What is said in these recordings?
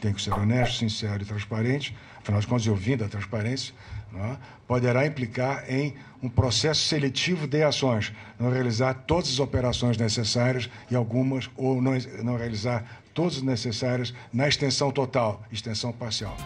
tem que ser honesto, sincero e transparente, afinal de contas, eu vim da transparência, é? poderá implicar em um processo seletivo de ações, não realizar todas as operações necessárias e algumas, ou não, não realizar todas as necessárias na extensão total, extensão parcial.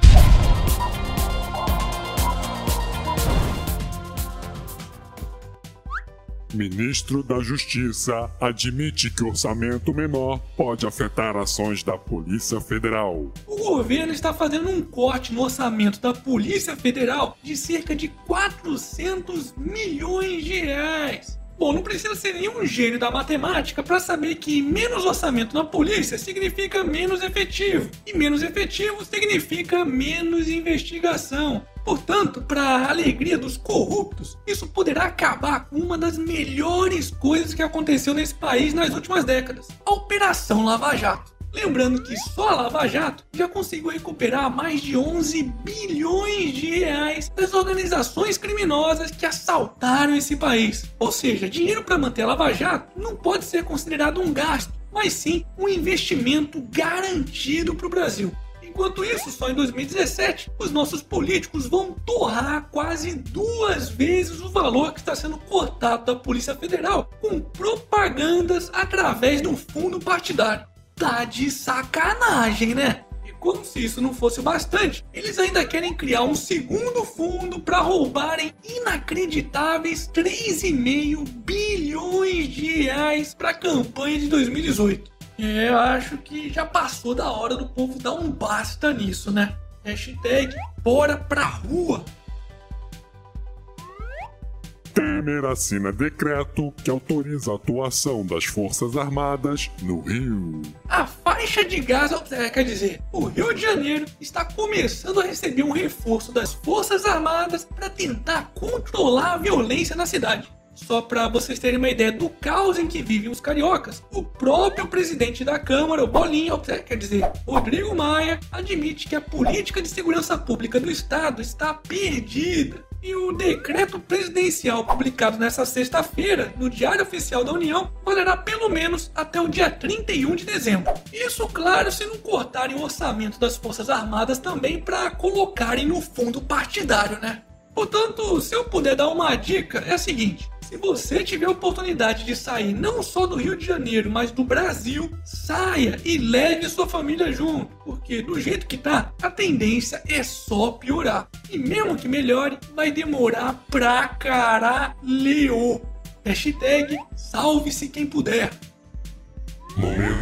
Ministro da Justiça admite que orçamento menor pode afetar ações da Polícia Federal. O governo está fazendo um corte no orçamento da Polícia Federal de cerca de 400 milhões de reais. Bom, não precisa ser nenhum gênio da matemática para saber que menos orçamento na polícia significa menos efetivo, e menos efetivo significa menos investigação. Portanto, para a alegria dos corruptos, isso poderá acabar com uma das melhores coisas que aconteceu nesse país nas últimas décadas: a Operação Lava Jato. Lembrando que só a Lava Jato já conseguiu recuperar mais de 11 bilhões de reais das organizações criminosas que assaltaram esse país. Ou seja, dinheiro para manter a Lava Jato não pode ser considerado um gasto, mas sim um investimento garantido para o Brasil. Enquanto isso, só em 2017, os nossos políticos vão torrar quase duas vezes o valor que está sendo cortado da Polícia Federal com propagandas através do fundo partidário. Tá de sacanagem, né? E como se isso não fosse bastante, eles ainda querem criar um segundo fundo para roubarem inacreditáveis 3,5 bilhões de reais para a campanha de 2018. É, eu acho que já passou da hora do povo dar um basta nisso, né? Hashtag bora pra rua. Temer assina decreto que autoriza a atuação das Forças Armadas no Rio. A faixa de Gaza, é, quer dizer, o Rio de Janeiro está começando a receber um reforço das Forças Armadas para tentar controlar a violência na cidade. Só para vocês terem uma ideia do caos em que vivem os cariocas, o próprio presidente da Câmara, o Bolinha, quer dizer, Rodrigo Maia, admite que a política de segurança pública do Estado está perdida. E o decreto presidencial publicado nesta sexta-feira no Diário Oficial da União valerá pelo menos até o dia 31 de dezembro. Isso, claro, se não cortarem o orçamento das Forças Armadas também para colocarem no fundo partidário, né? Portanto, se eu puder dar uma dica, é a seguinte: se você tiver oportunidade de sair não só do Rio de Janeiro, mas do Brasil, saia e leve sua família junto, porque do jeito que tá, a tendência é só piorar. E mesmo que melhore, vai demorar pra caralho. Hashtag salve-se quem puder. Momento.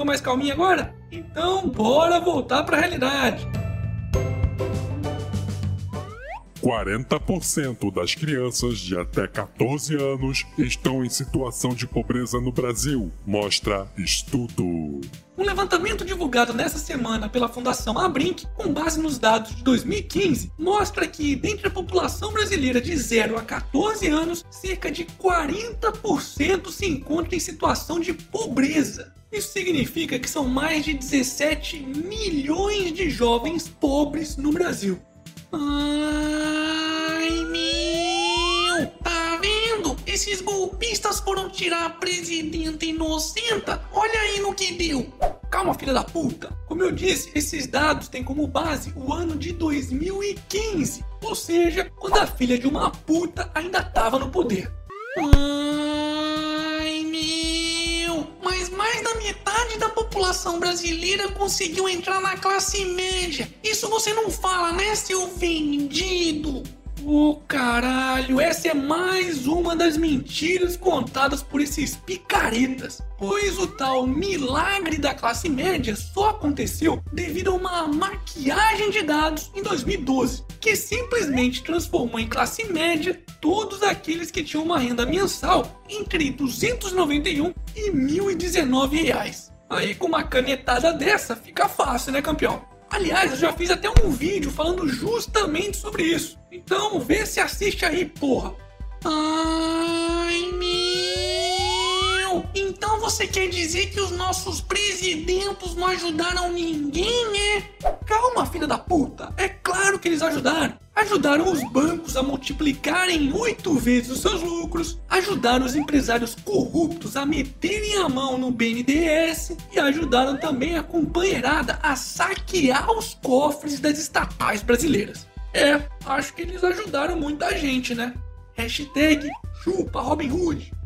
Ficou mais calminho agora? Então, bora voltar para a realidade. 40% das crianças de até 14 anos estão em situação de pobreza no Brasil, mostra estudo. Um levantamento divulgado nessa semana pela Fundação Abrinq, com base nos dados de 2015, mostra que, dentre a população brasileira de 0 a 14 anos, cerca de 40% se encontra em situação de pobreza. Isso significa que são mais de 17 milhões de jovens pobres no Brasil. Ai, meu! Tá vendo? Esses golpistas foram tirar a presidenta inocenta. Olha aí no que deu. Calma, filha da puta. Como eu disse, esses dados têm como base o ano de 2015. Ou seja, quando a filha de uma puta ainda tava no poder. Ai, mais da metade da população brasileira conseguiu entrar na classe média. Isso você não fala, né, seu vendido? Ô oh, caralho, essa é mais uma das mentiras contadas por esses picaretas. Pois o tal milagre da classe média só aconteceu devido a uma maquiagem de dados em 2012, que simplesmente transformou em classe média todos aqueles que tinham uma renda mensal entre 291 e 1.019 reais. Aí com uma canetada dessa fica fácil, né, campeão? Aliás, eu já fiz até um vídeo falando justamente sobre isso. Então, vê se assiste aí, porra. Então Você quer dizer que os nossos presidentes não ajudaram ninguém, é? Calma, filha da puta. É claro que eles ajudaram. Ajudaram os bancos a multiplicarem oito vezes os seus lucros, ajudaram os empresários corruptos a meterem a mão no BNDES e ajudaram também a companheirada a saquear os cofres das estatais brasileiras. É, acho que eles ajudaram muita gente, né? Hashtag chupa Robin Hood.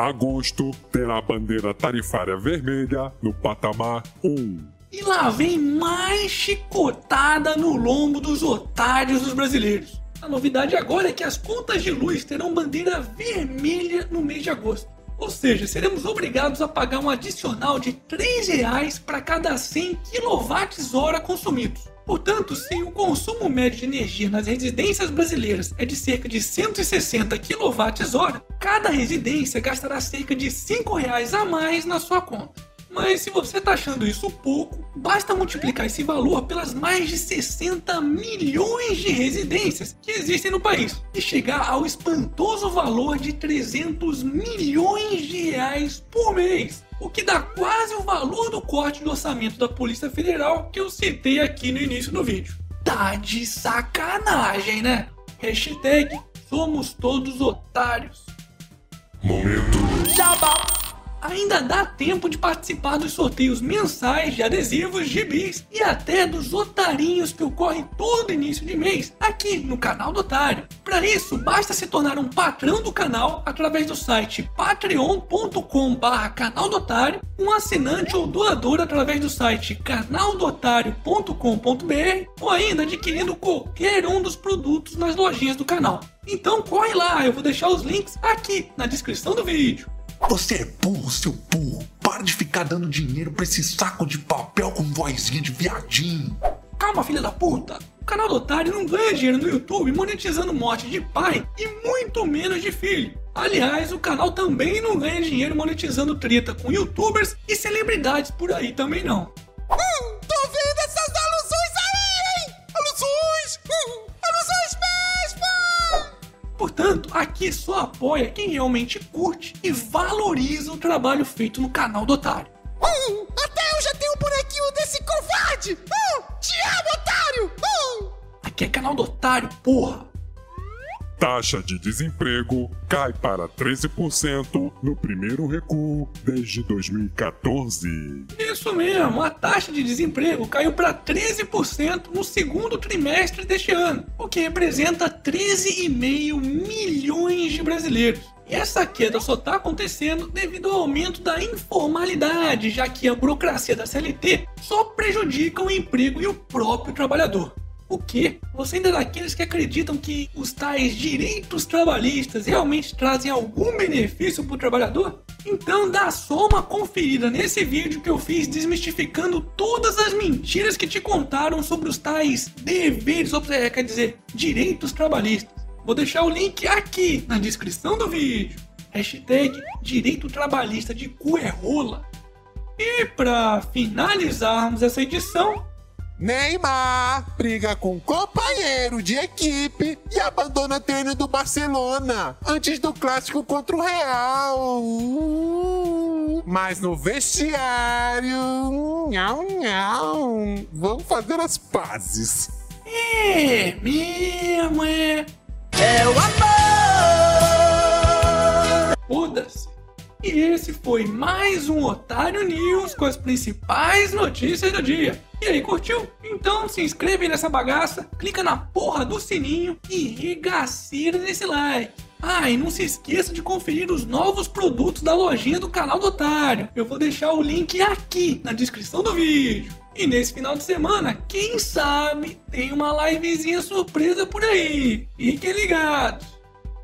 Agosto terá a bandeira tarifária vermelha no patamar 1. E lá vem mais chicotada no lombo dos otários dos brasileiros. A novidade agora é que as contas de luz terão bandeira vermelha no mês de agosto. Ou seja, seremos obrigados a pagar um adicional de R$ 3,00 para cada 100 kWh consumidos. Portanto, se o consumo médio de energia nas residências brasileiras é de cerca de 160 kWh, cada residência gastará cerca de R$ 5,00 a mais na sua conta. Mas se você está achando isso pouco, basta multiplicar esse valor pelas mais de 60 milhões de residências que existem no país e chegar ao espantoso valor de 300 milhões de reais por mês. O que dá quase o valor do corte do orçamento da Polícia Federal que eu citei aqui no início do vídeo. Tá de sacanagem, né? Hashtag somos todos otários. Momento. Jabá! Ainda dá tempo de participar dos sorteios mensais de adesivos, gibis e até dos otarinhos que ocorrem todo início de mês aqui no canal do Otário. Para isso, basta se tornar um patrão do canal através do site patreon.com.br canal do Otário, um assinante ou doador através do site canaldotário.com.br ou ainda adquirindo qualquer um dos produtos nas lojinhas do canal. Então corre lá, eu vou deixar os links aqui na descrição do vídeo. Você é burro, seu burro. Para de ficar dando dinheiro pra esse saco de papel com vozinha de viadinho. Calma, filha da puta. O canal do Otário não ganha dinheiro no YouTube monetizando morte de pai e muito menos de filho. Aliás, o canal também não ganha dinheiro monetizando treta com youtubers e celebridades por aí também não. Portanto, aqui só apoia quem realmente curte e valoriza o trabalho feito no canal do Otário. Hum, até eu já tenho um bonequinho desse covarde! Hum, te amo, otário! Hum. Aqui é canal do Otário, porra! Taxa de desemprego cai para 13% no primeiro recuo desde 2014. Isso mesmo, a taxa de desemprego caiu para 13% no segundo trimestre deste ano, o que representa 13,5 milhões de brasileiros. E essa queda só está acontecendo devido ao aumento da informalidade, já que a burocracia da CLT só prejudica o emprego e o próprio trabalhador. O quê? Você ainda é daqueles que acreditam que os tais direitos trabalhistas realmente trazem algum benefício para o trabalhador? Então dá só uma conferida nesse vídeo que eu fiz desmistificando todas as mentiras que te contaram sobre os tais deveres, ou seja, quer dizer, direitos trabalhistas. Vou deixar o link aqui na descrição do vídeo. Hashtag direito trabalhista de cu é rola. E para finalizarmos essa edição, Neymar briga com companheiro de equipe e abandona treino do Barcelona antes do clássico contra o Real. Mas no vestiário, nhau, nhau, vamos fazer as pazes. é mesmo, é. É o amor! Foda-se. E esse foi mais um Otário News com as principais notícias do dia. E aí, curtiu? Então se inscreve nessa bagaça, clica na porra do sininho e regaceira nesse like. Ah, e não se esqueça de conferir os novos produtos da lojinha do canal do Otário. Eu vou deixar o link aqui na descrição do vídeo. E nesse final de semana, quem sabe, tem uma livezinha surpresa por aí. Fiquem ligados.